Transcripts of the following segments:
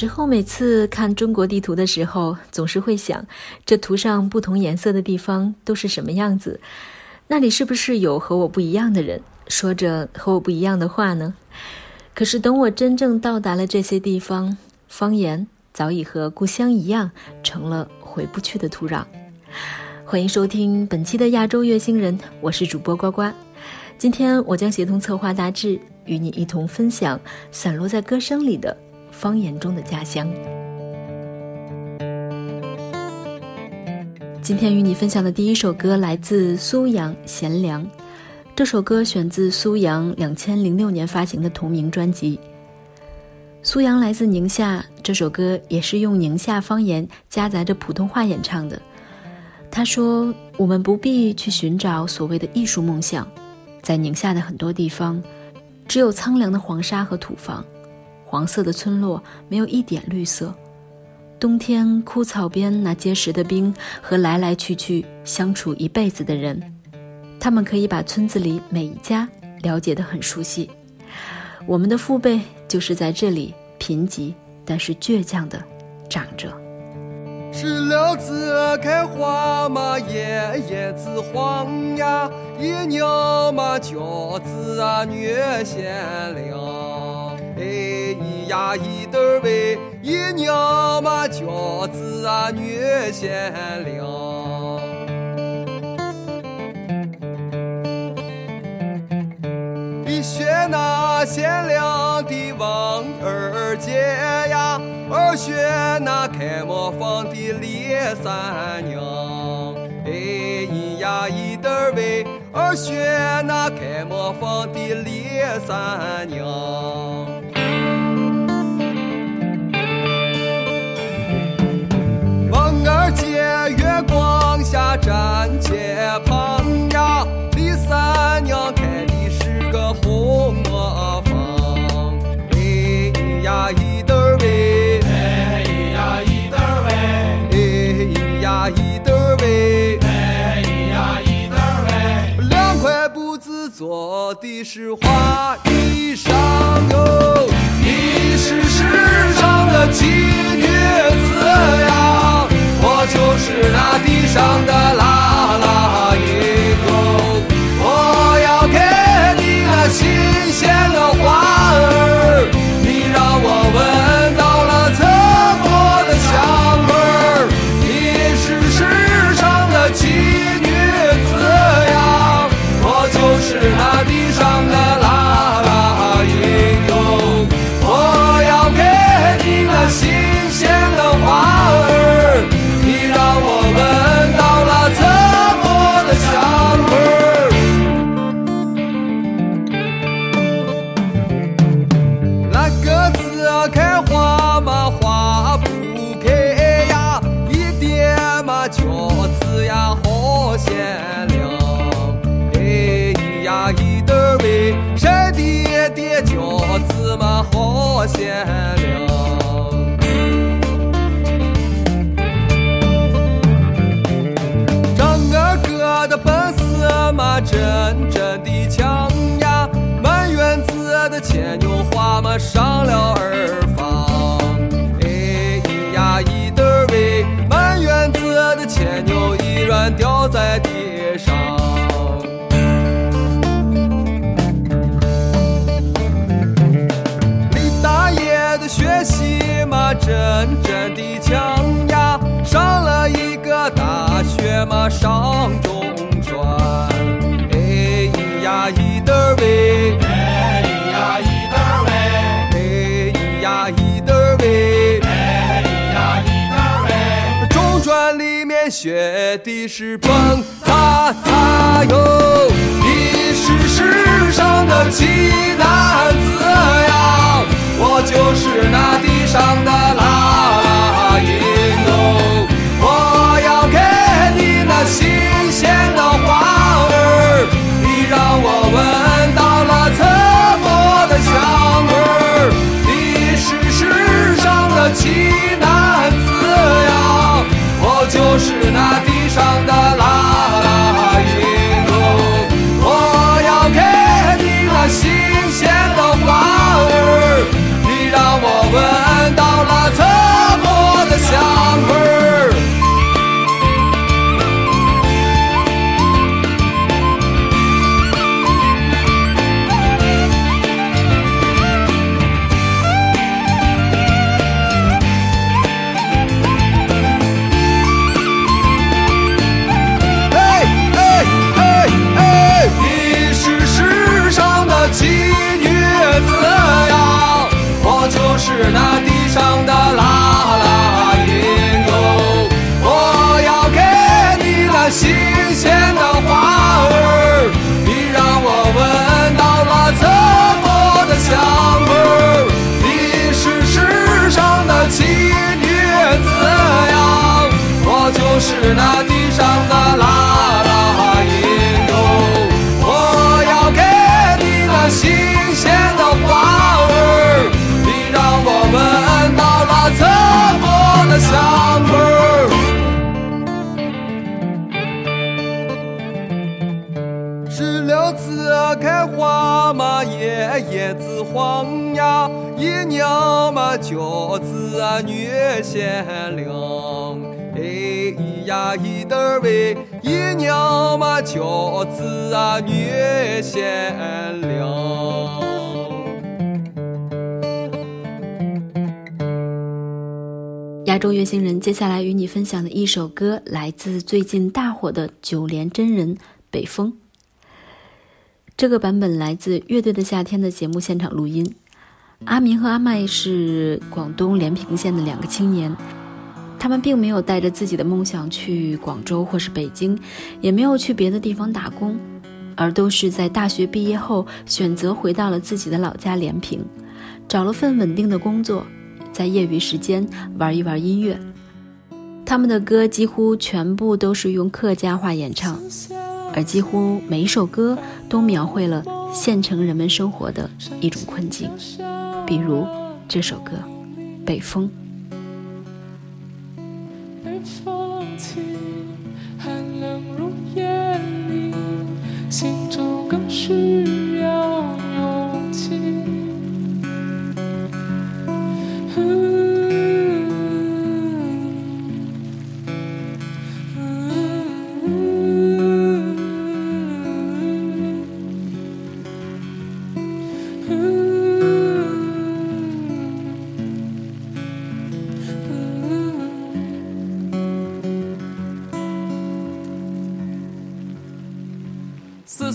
时候，每次看中国地图的时候，总是会想，这图上不同颜色的地方都是什么样子？那里是不是有和我不一样的人，说着和我不一样的话呢？可是等我真正到达了这些地方，方言早已和故乡一样，成了回不去的土壤。欢迎收听本期的亚洲月星人，我是主播呱呱。今天我将协同策划大志，与你一同分享散落在歌声里的方言中的家乡。今天与你分享的第一首歌来自苏阳《贤良》，这首歌选自苏阳两千零六年发行的同名专辑。苏阳来自宁夏，这首歌也是用宁夏方言夹杂着普通话演唱的。他说：“我们不必去寻找所谓的艺术梦想，在宁夏的很多地方，只有苍凉的黄沙和土房，黄色的村落没有一点绿色。冬天枯草边那结实的冰和来来去去相处一辈子的人，他们可以把村子里每一家了解得很熟悉。我们的父辈就是在这里贫瘠但是倔强的长着。”石榴子开花嘛，叶叶子黄呀，一娘嘛饺子啊女贤良，哎呀一得儿喂，一娘嘛饺子啊女贤良。一学那贤良的王二姐呀，二学那开磨坊的李三娘，哎咿呀一得儿喂，二学那开磨坊的李三娘。站街旁呀，李三娘开的是个红磨坊。哎咿呀一得儿喂，哎咿呀一得儿喂，哎咿呀一得儿喂，哎咿呀一得儿喂，两块布子做的是花衣裳哟。你是世上的奇女子呀，我就是那地上的啦啦雪地是蹦擦擦哟，你是世上的奇男子呀，我就是那地上的啦啦音哟，我要给你那新鲜的花儿，你让我闻到了侧国的香味儿，你是世上的奇男子呀，我就是是那地上的啦啦音哟。我要给你那新鲜的花儿，你让我闻到了侧国的香味儿。石榴子开花嘛叶叶子黄呀，一娘嘛饺子啊女鲜亮。哎咿呀咿得喂，一娘嘛饺子啊女鲜亮。亚洲月星人接下来与你分享的一首歌，来自最近大火的九连真人北风。这个版本来自《乐队的夏天》的节目现场录音。阿明和阿麦是广东连平县的两个青年，他们并没有带着自己的梦想去广州或是北京，也没有去别的地方打工，而都是在大学毕业后选择回到了自己的老家连平，找了份稳定的工作，在业余时间玩一玩音乐。他们的歌几乎全部都是用客家话演唱，而几乎每一首歌都描绘了县城人们生活的一种困境。比如这首歌《北风》。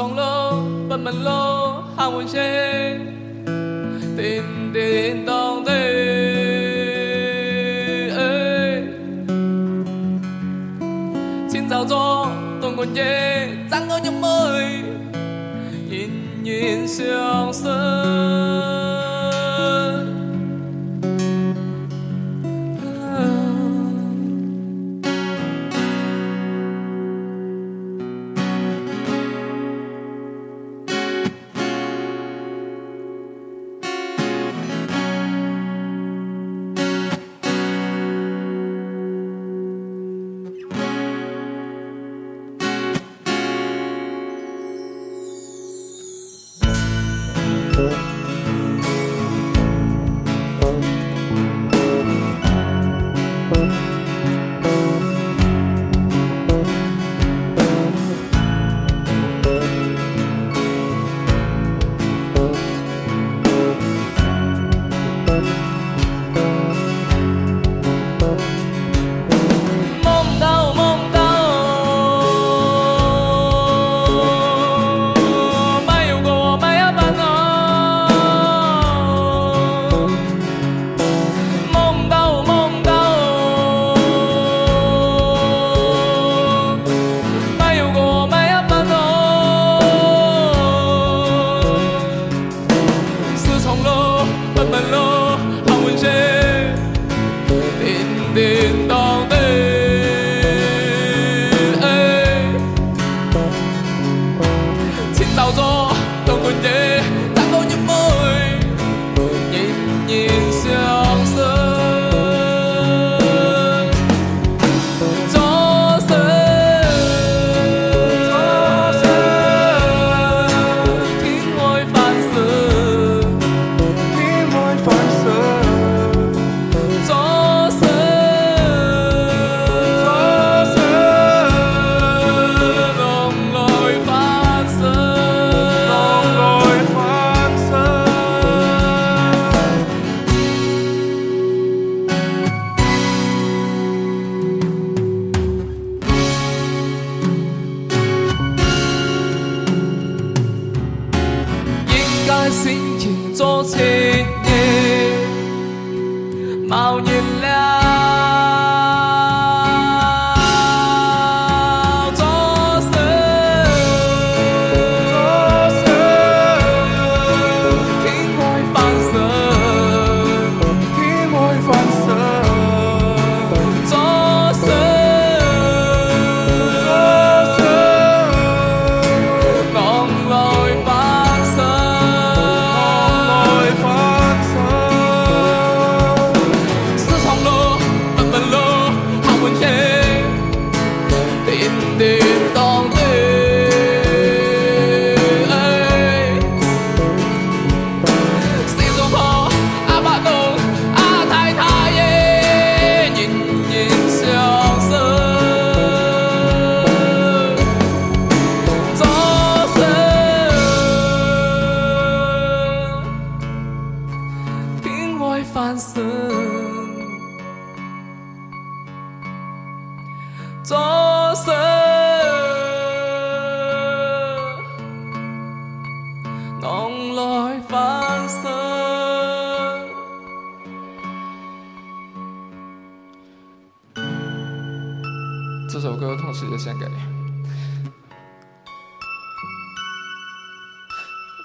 四重楼、北门楼、汉文街，叮叮当当。哎清早庄、东莞夜，张口入梅，隐隐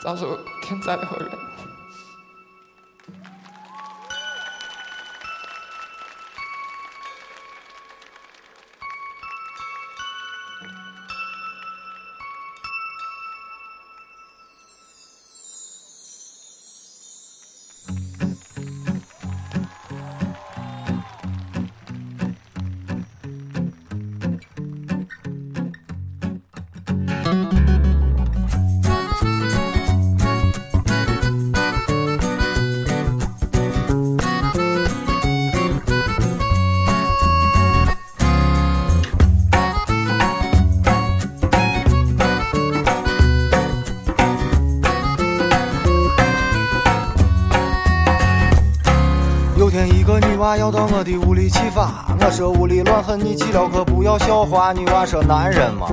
遭受天灾的人。女娃要到我的屋里启发，我说屋里乱很，你去了可不要笑话。女娃说男人嘛，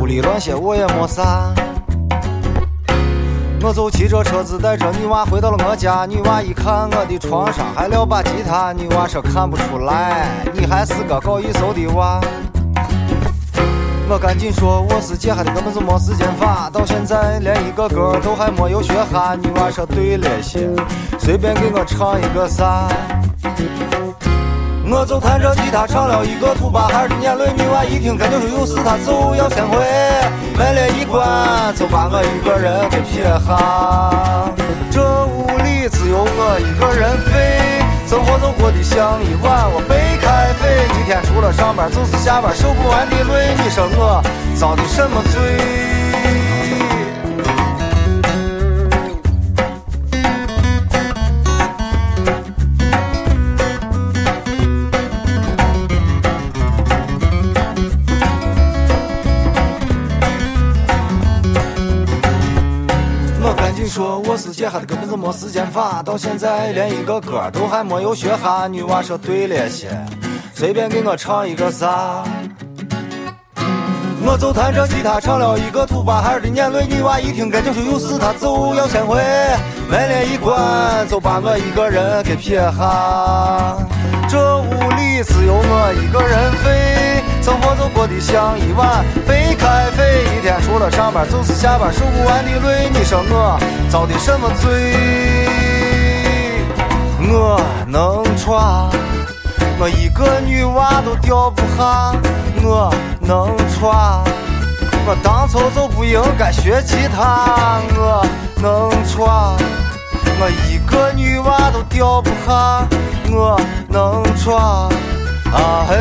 屋里乱些我也没啥。我就骑着车子带着女娃回到了我家，女娃一看我的床上还撂把吉他，女娃说看不出来，你还是个搞艺术的娃。我赶紧说我是姐，还的根本就没时间发，到现在连一个歌都还没有学哈。女娃说对了些，随便给我唱一个啥。我就弹着吉他唱了一个土巴孩儿的眼泪，女娃一听感觉说有事，她就要先回，门帘一关就把我一个人给撇下。这屋里只有我一个人飞，生活就过得像一碗我白开水，一天除了上班就是下班，受不完的累，你说我遭的什么罪？说我是姐，还的根本就没时间发，到现在连一个歌都还没有学哈。女娃说对了些，随便给我唱一个啥。我就弹着吉他唱了一个土巴孩儿的眼泪，女娃一听感觉说有事，她就要先回，门帘一关就把我一个人给撇下。这屋里只有我一个人飞，生活就过得像一碗白开水，一天除了上班就是下班，受不完的累，你说我遭的什么罪？我能闯，我一个女娃都吊不下，我能闯，我当初就不应该学吉他，我能闯，我一个女娃都吊不下，我能闯，啊嘿，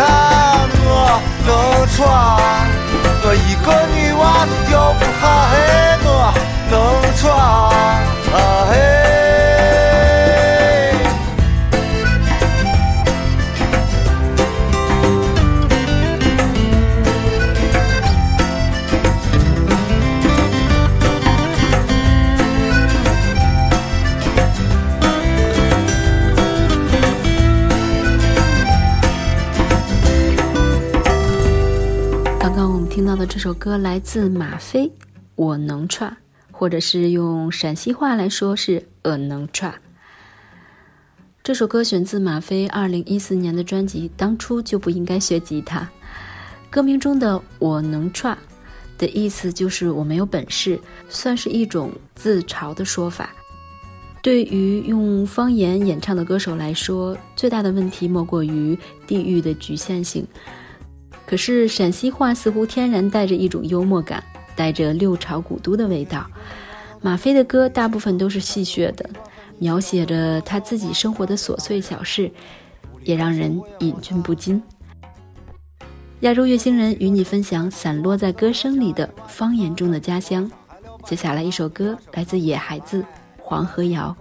看我能穿我一个女歌来自马飞，《我能串》，或者是用陕西话来说是“我能串”。这首歌选自马飞二零一四年的专辑《当初就不应该学吉他》。歌名中的“我能串”的意思就是我没有本事，算是一种自嘲的说法。对于用方言演唱的歌手来说，最大的问题莫过于地域的局限性。可是陕西话似乎天然带着一种幽默感，带着六朝古都的味道。马飞的歌大部分都是戏谑的，描写着他自己生活的琐碎小事，也让人忍俊不禁。亚洲月星人与你分享散落在歌声里的方言中的家乡。接下来一首歌来自野孩子《黄河谣》。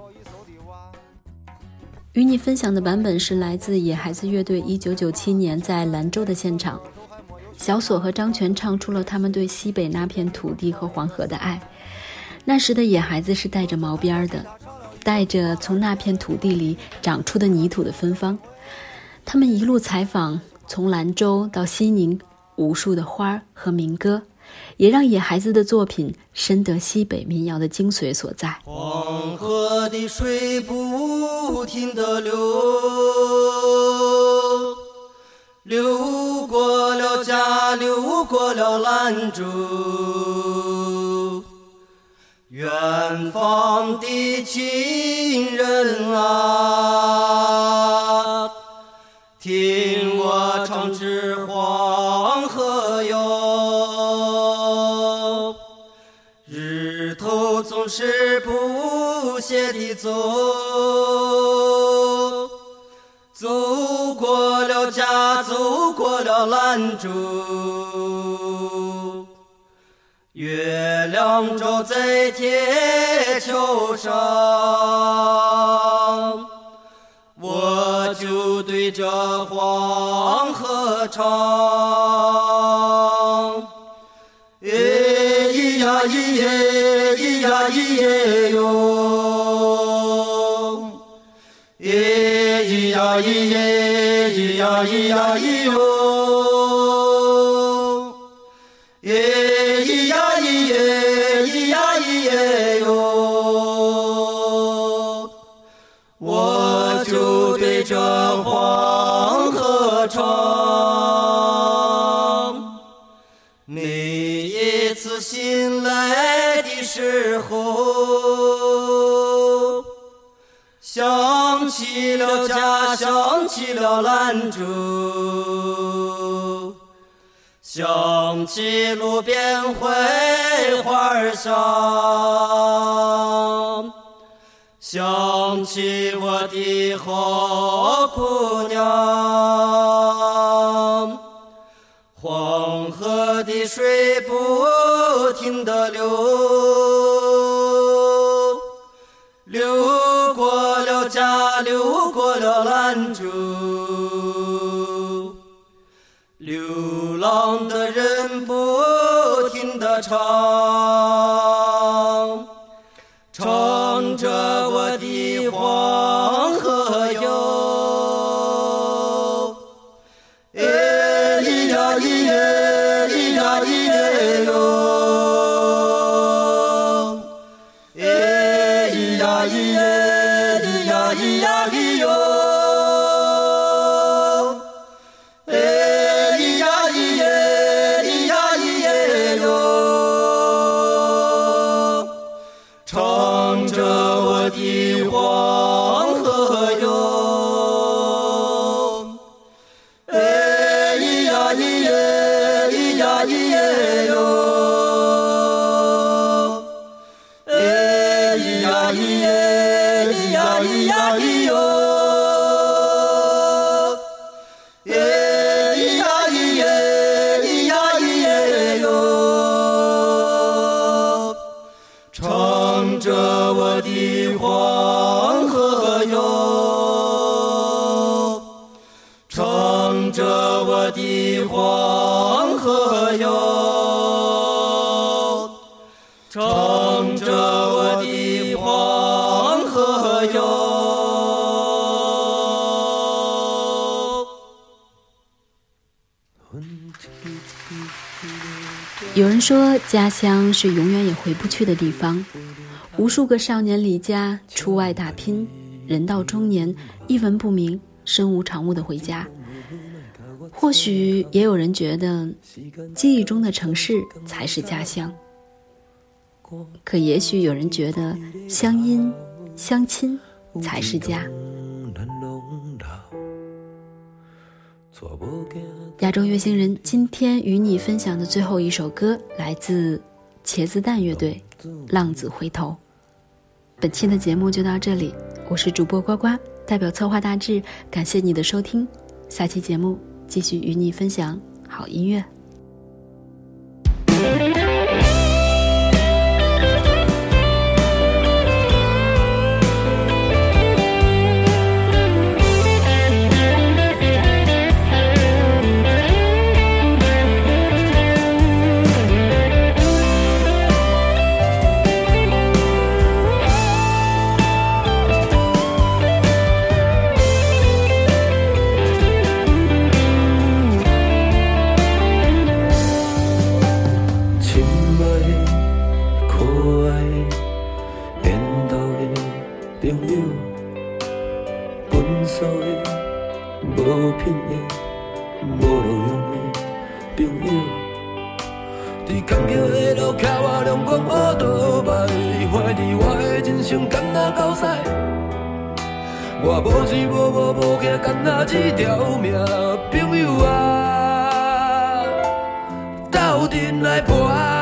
与你分享的版本是来自野孩子乐队1997年在兰州的现场，小锁和张全唱出了他们对西北那片土地和黄河的爱。那时的野孩子是带着毛边的，带着从那片土地里长出的泥土的芬芳。他们一路采访，从兰州到西宁，无数的花儿和民歌，也让野孩子的作品深得西北民谣的精髓所在。黄河的水不停地流，流过了家，流过了兰州。远方的亲人啊，听我唱支黄河谣。日头总是不懈地，走了兰州。月亮照在铁桥上，我就对着黄河唱。哎咿呀咿耶，咿呀咿耶哟，哎咿呀咿耶，咿呀咿呀咿哟，时候，想起了家，想起了兰州，想起路边槐花香，想起我的好姑娘。黄河的水不停地，流唱。有人说，家乡是永远也回不去的地方。无数个少年离家出外打拼，人到中年一文不名、身无长物的回家。或许也有人觉得，记忆中的城市才是家乡。可也许有人觉得，乡音、乡亲才是家。亚洲月星人今天与你分享的最后一首歌，来自茄子蛋乐队《浪子回头》。本期的节目就到这里，我是主播呱呱，代表策划大志，感谢你的收听，下期节目继续与你分享好音乐。我无钱无无无惊，干那一条命，朋友啊，斗阵来搏。